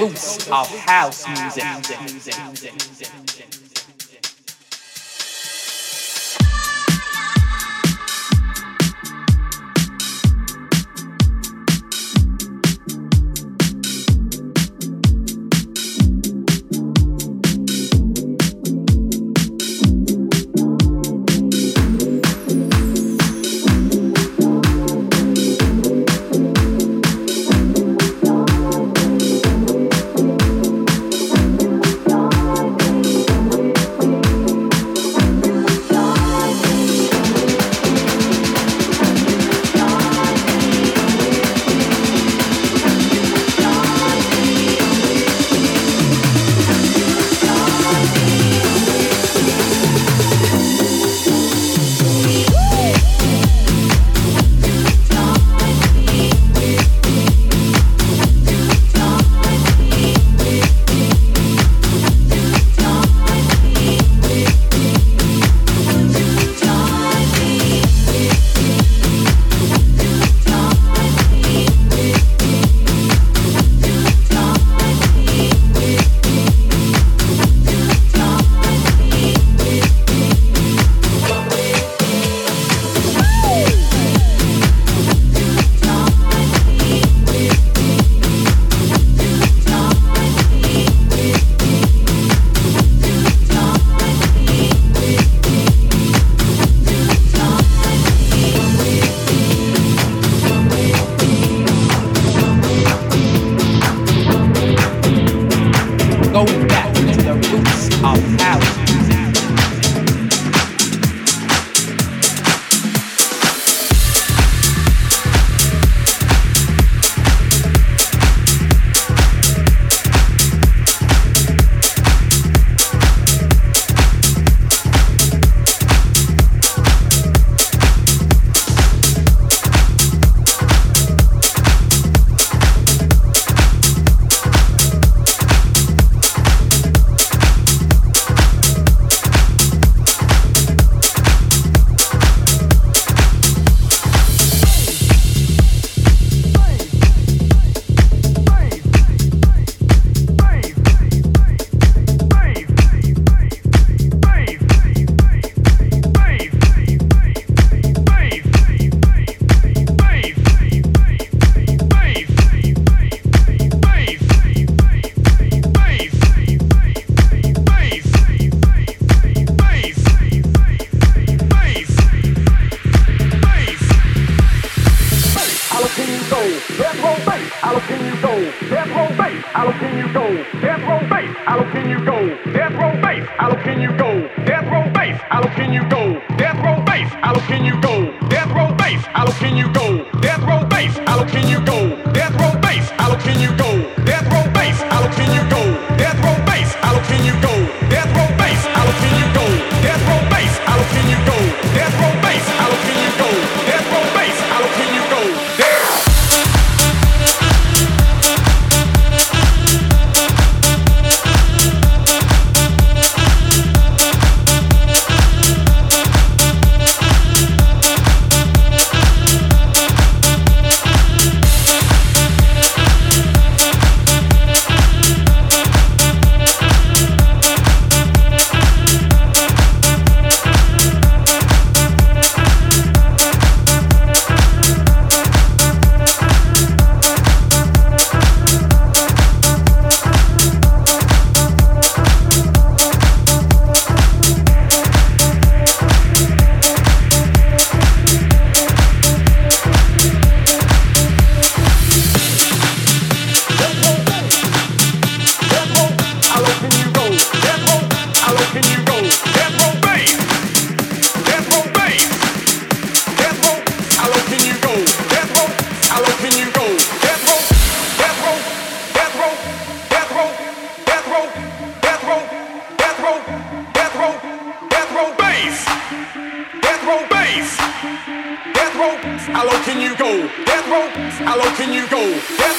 roots of house music.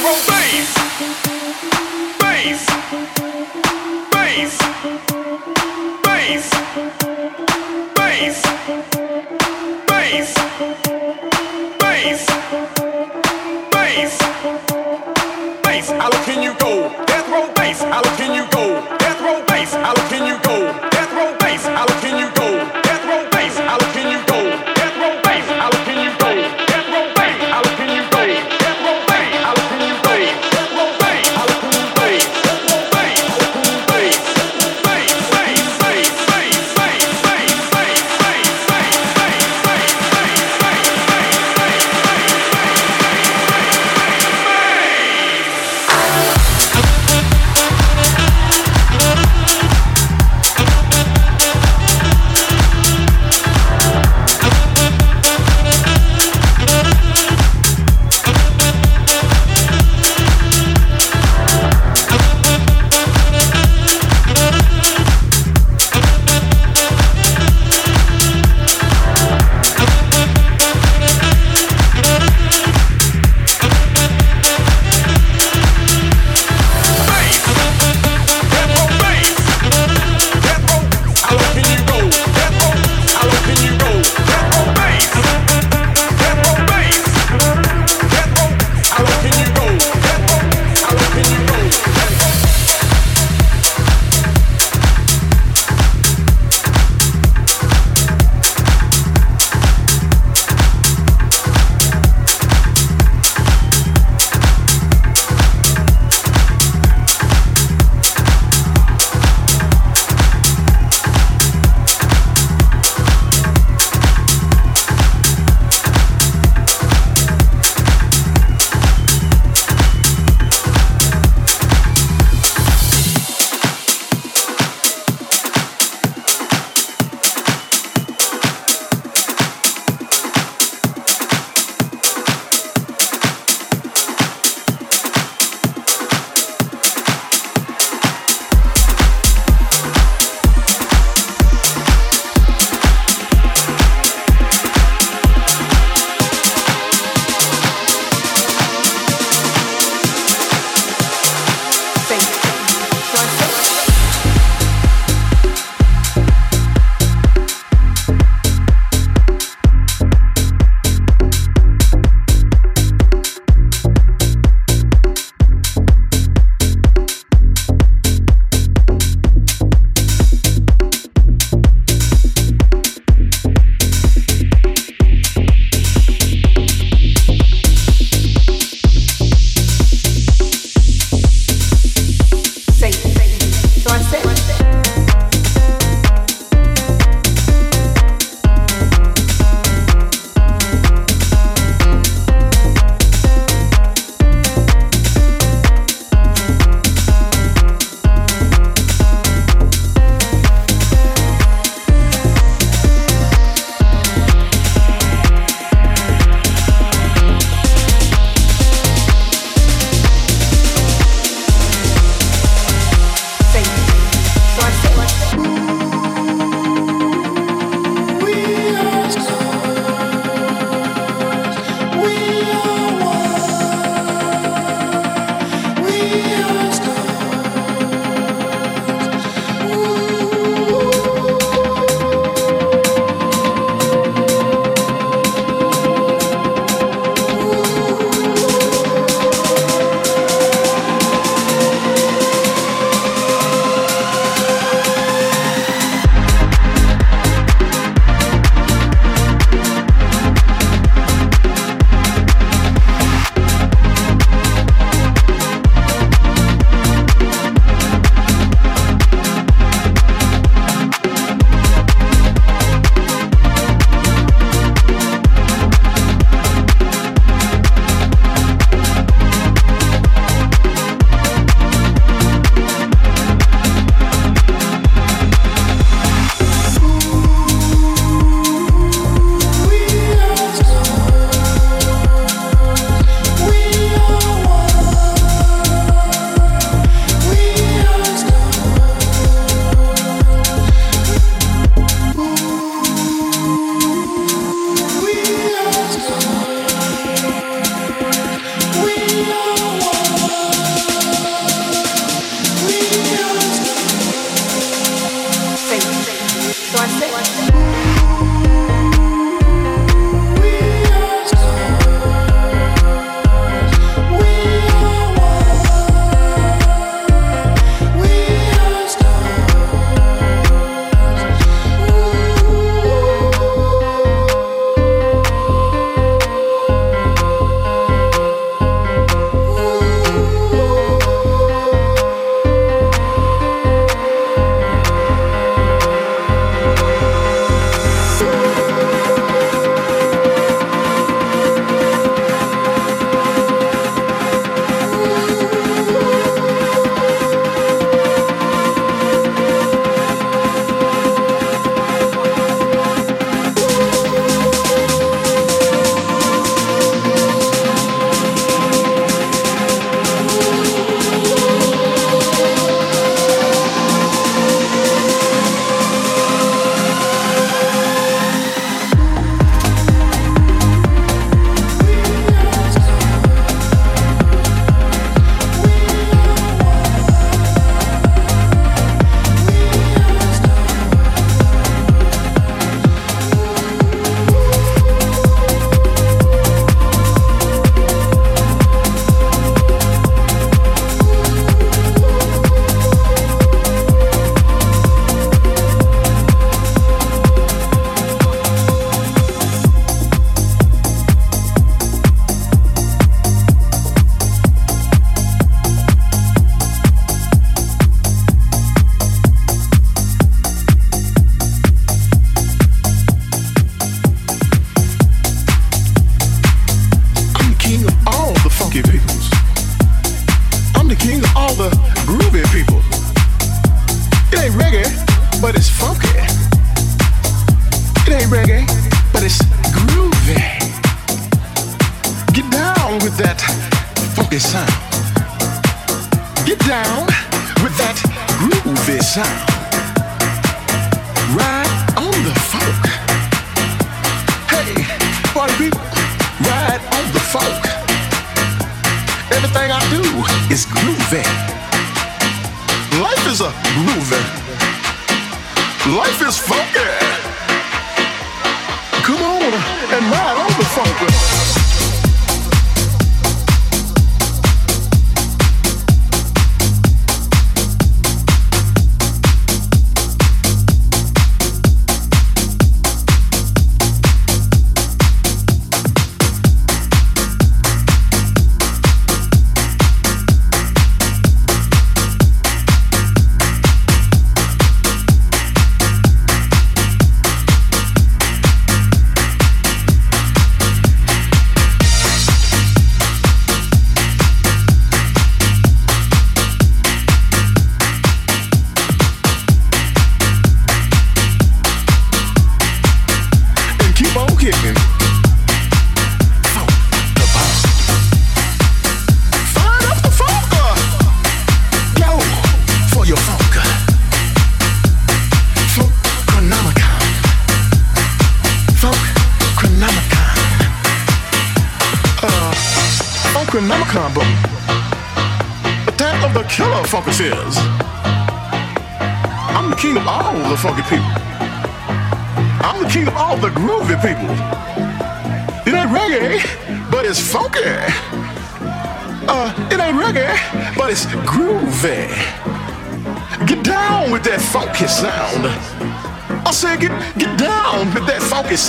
Bass. I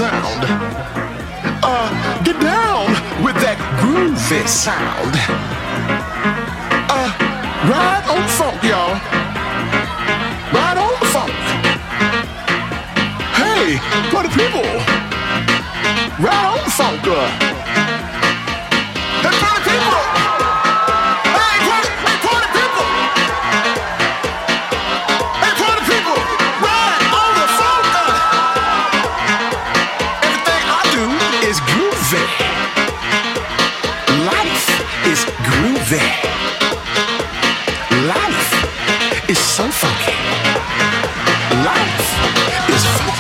On the home of the game, that's what I want to see.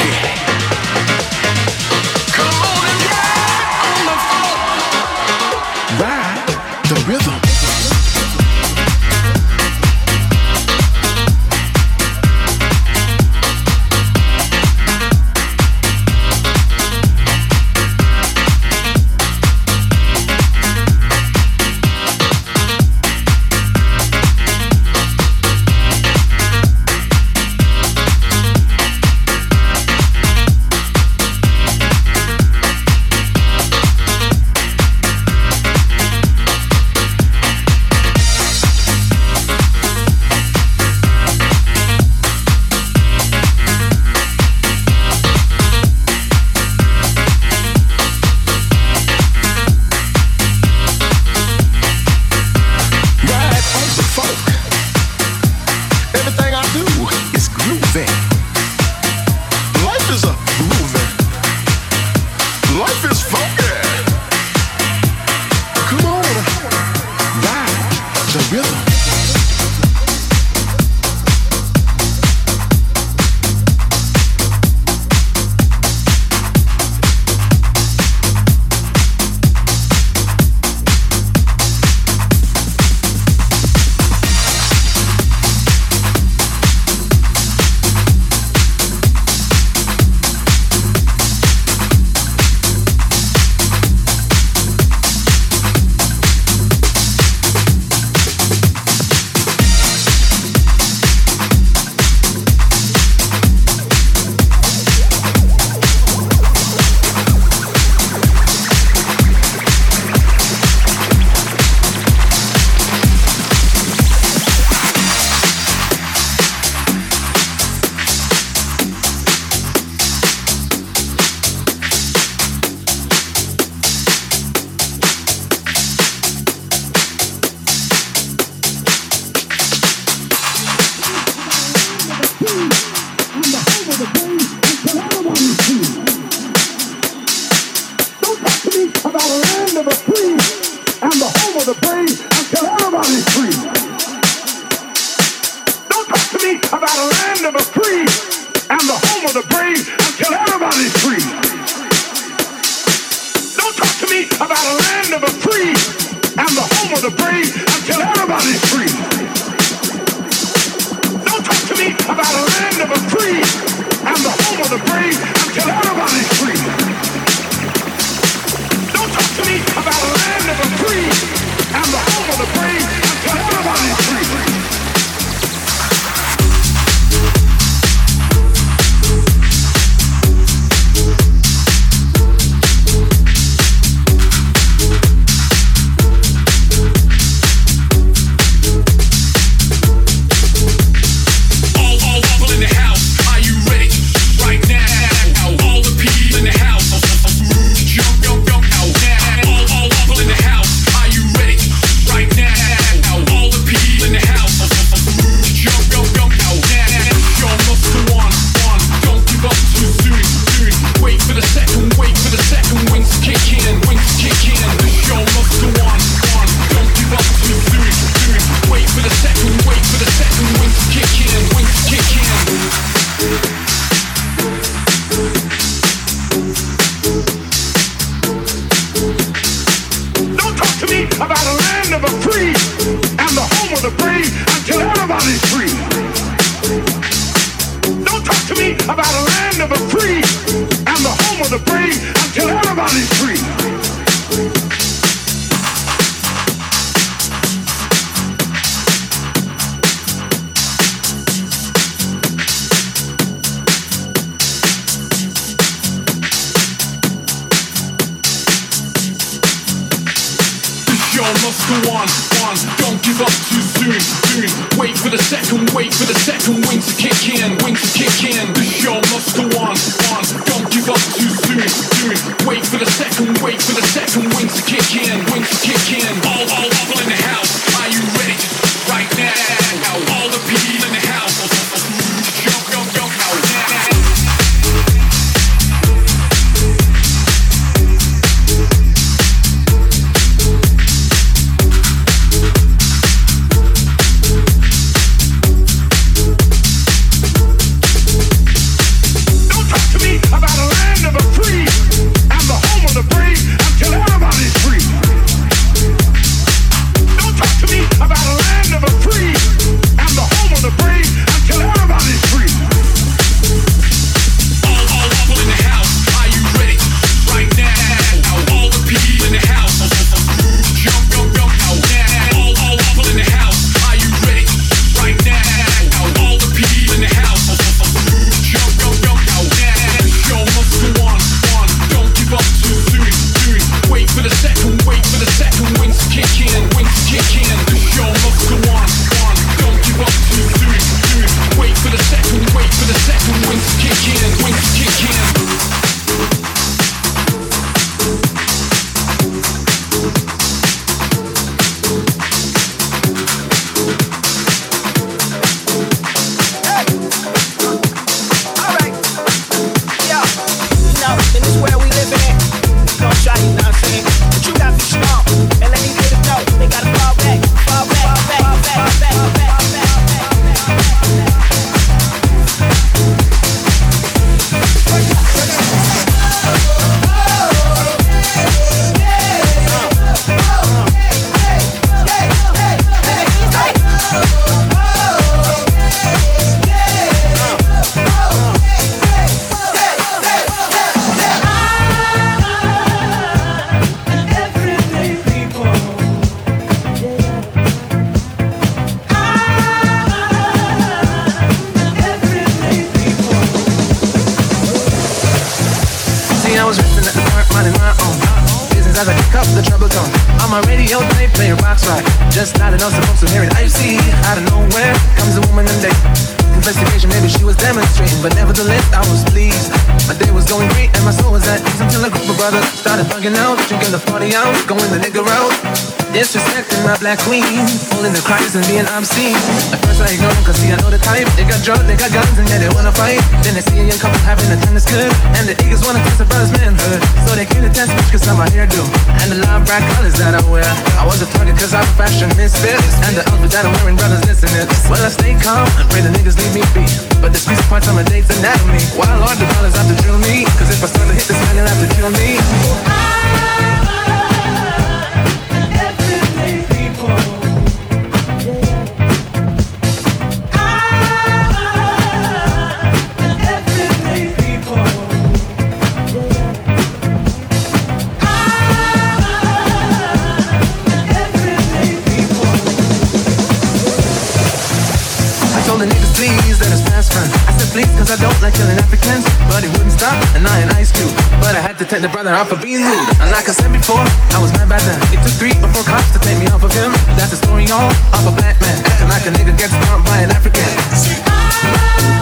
Take the brother off for being rude. And like I said before, I was mad back then. It took three or four cops to take me off of him. That's the story, y'all, of a black man. Acting like a nigga gets stomped by an African.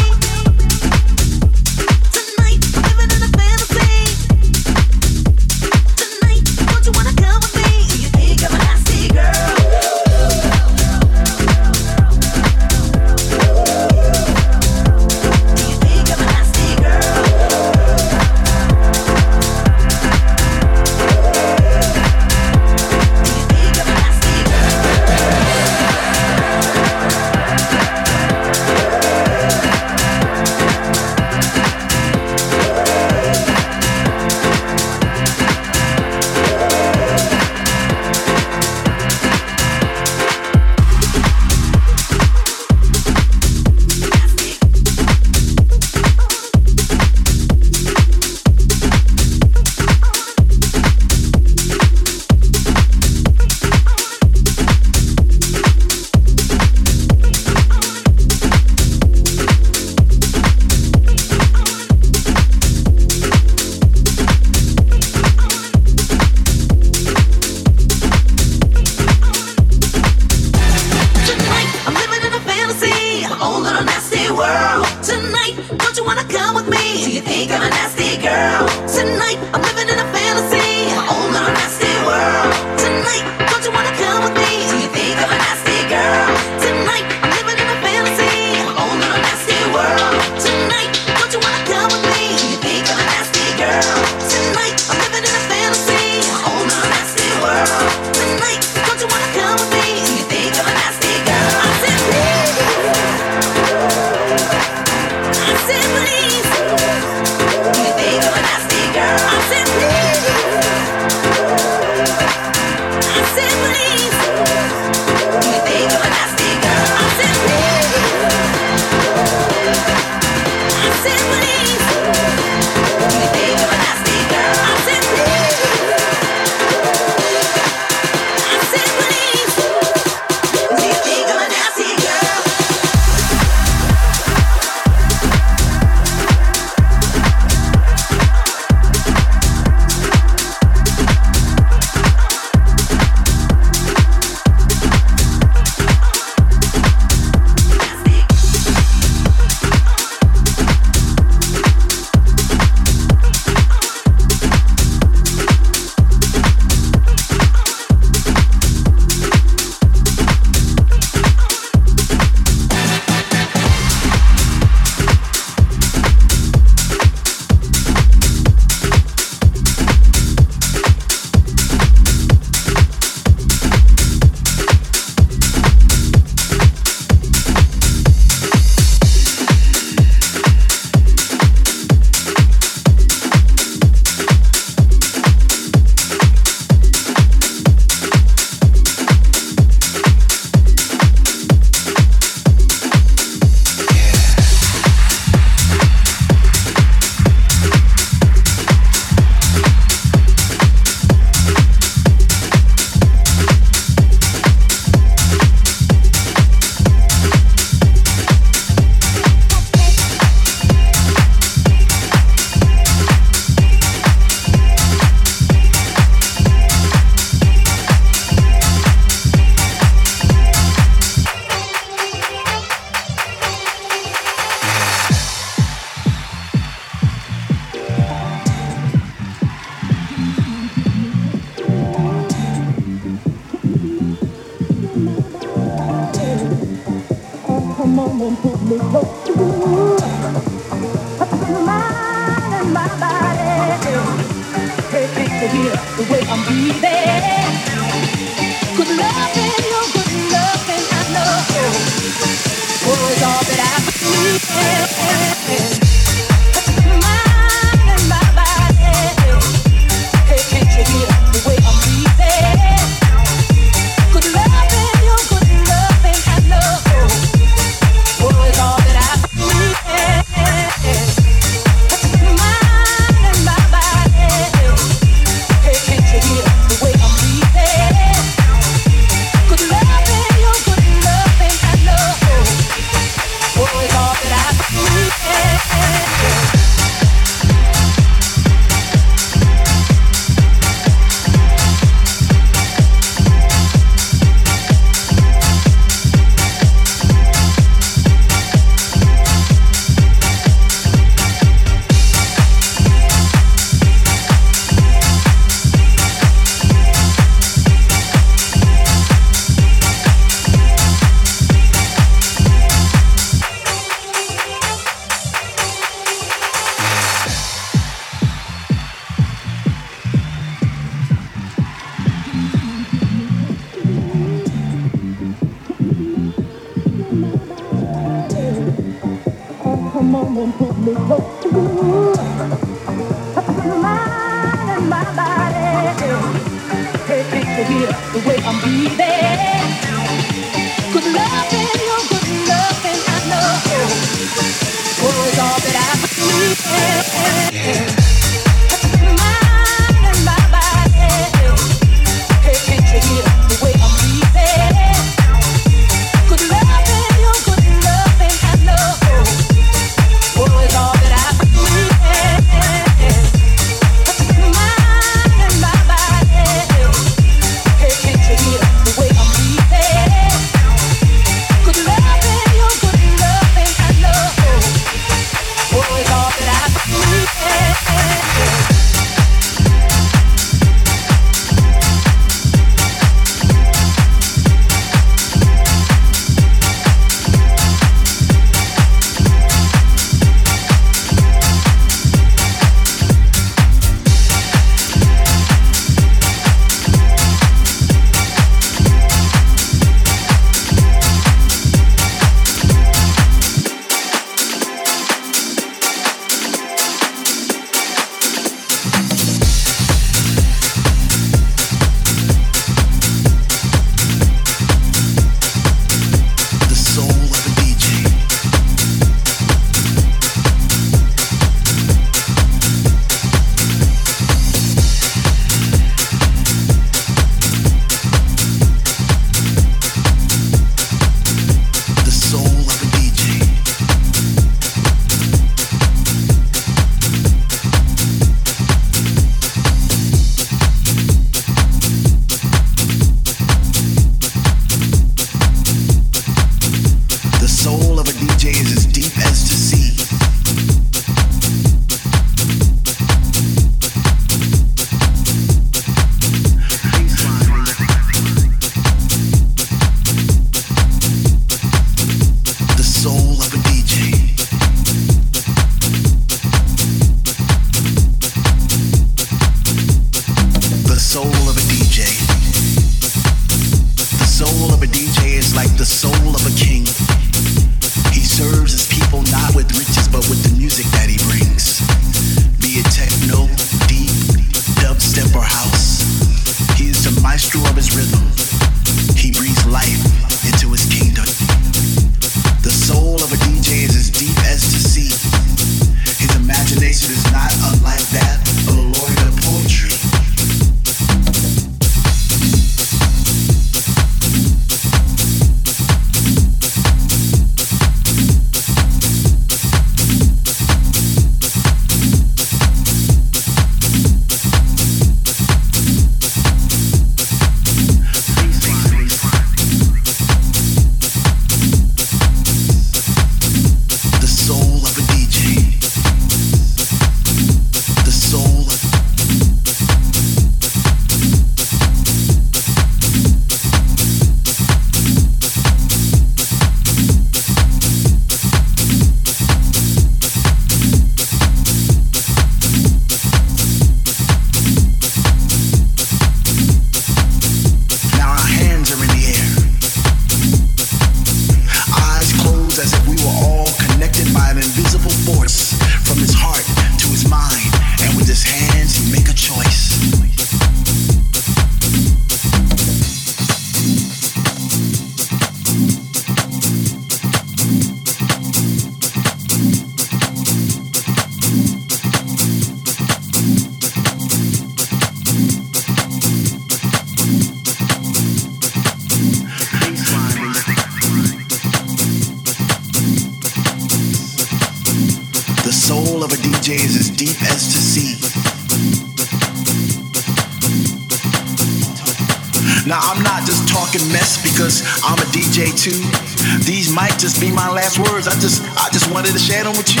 Just be my last words. I just I just wanted to share them with you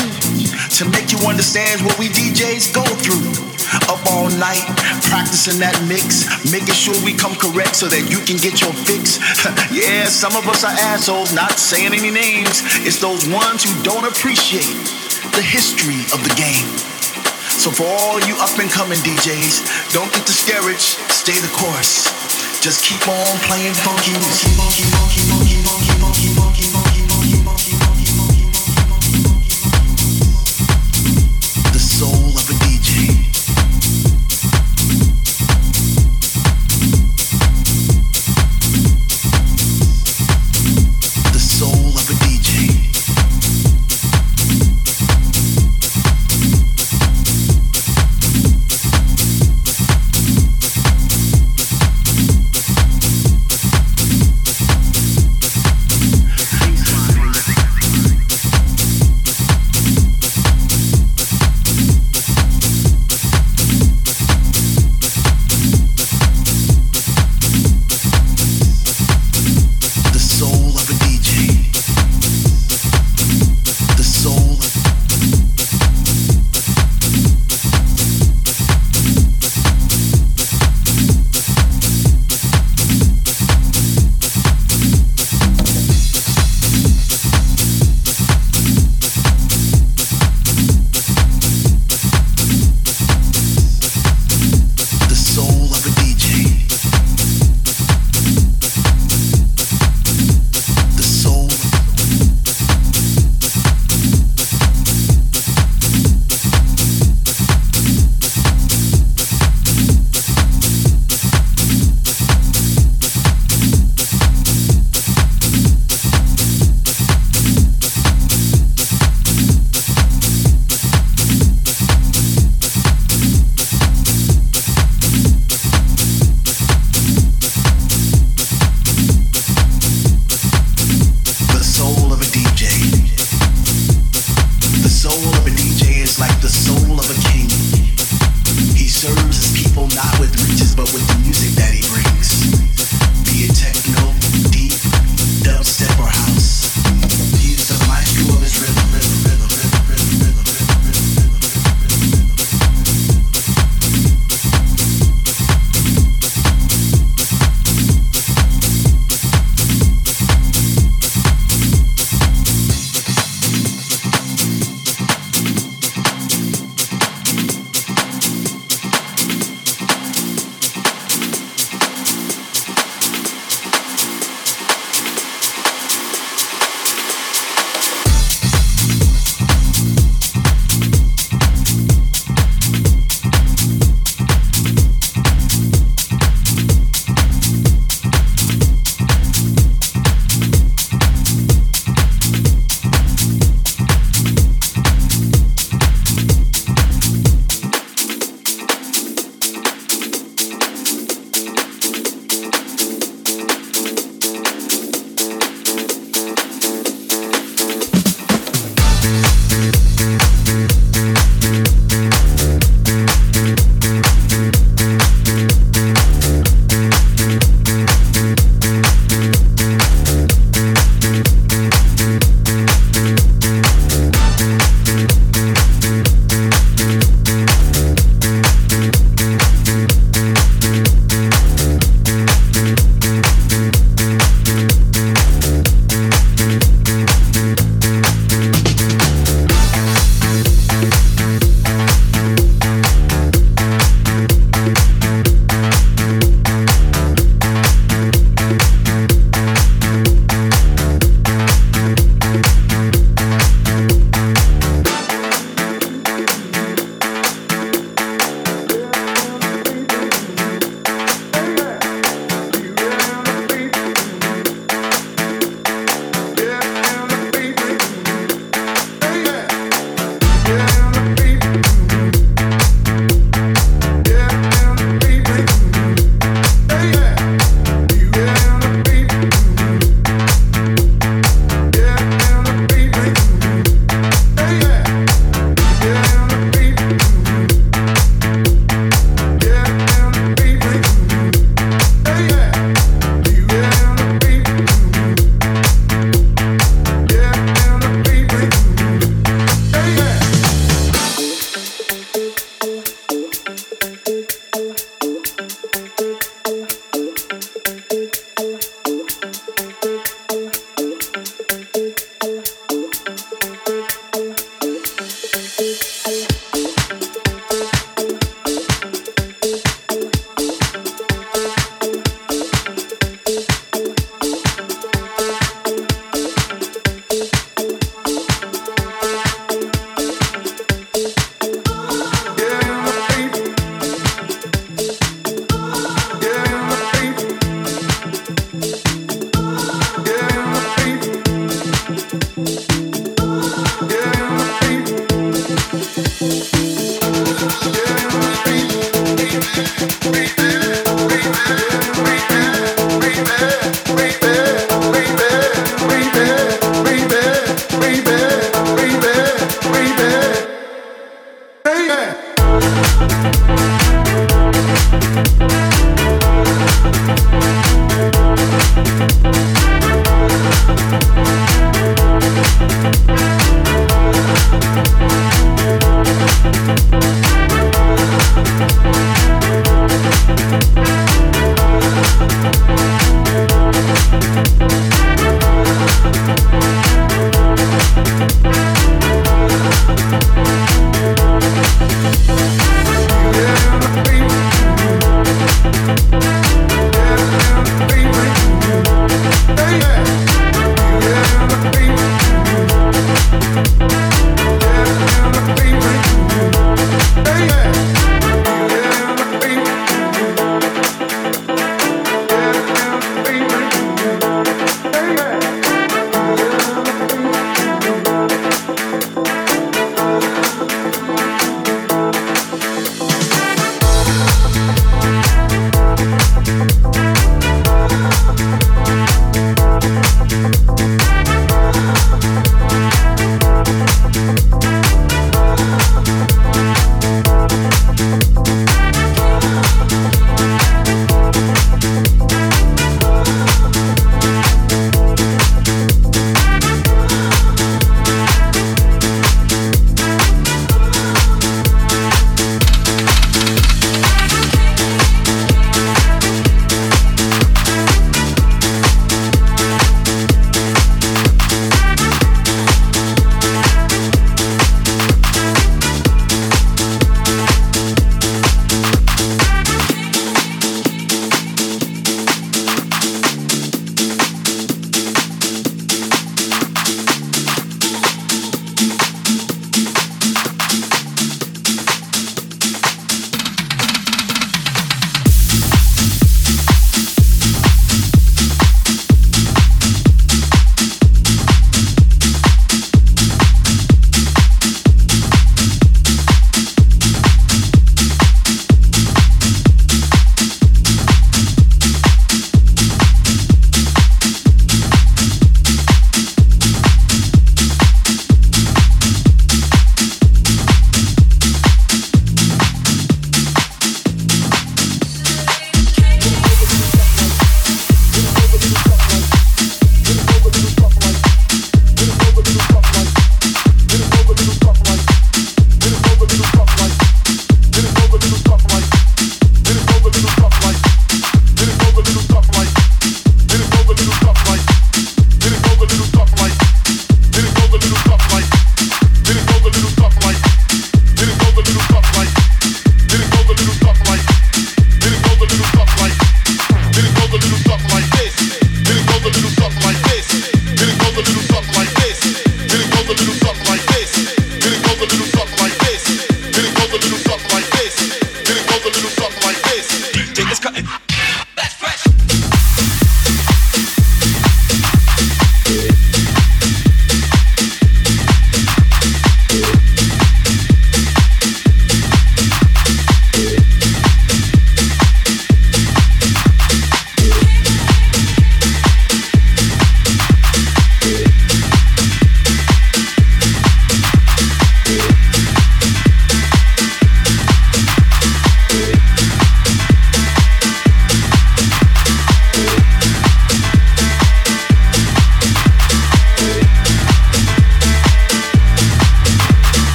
to make you understand what we DJs go through. Up all night, practicing that mix, making sure we come correct so that you can get your fix. yeah, some of us are assholes, not saying any names. It's those ones who don't appreciate the history of the game. So for all you up and coming DJs, don't get discouraged, stay the course. Just keep on playing funky music.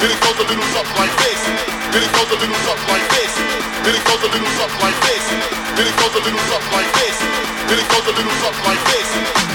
Then it goes a little something like this. Then it goes a little something like this. Then it goes a little something like this. Then it goes a little something like this. Then it goes a little something like this.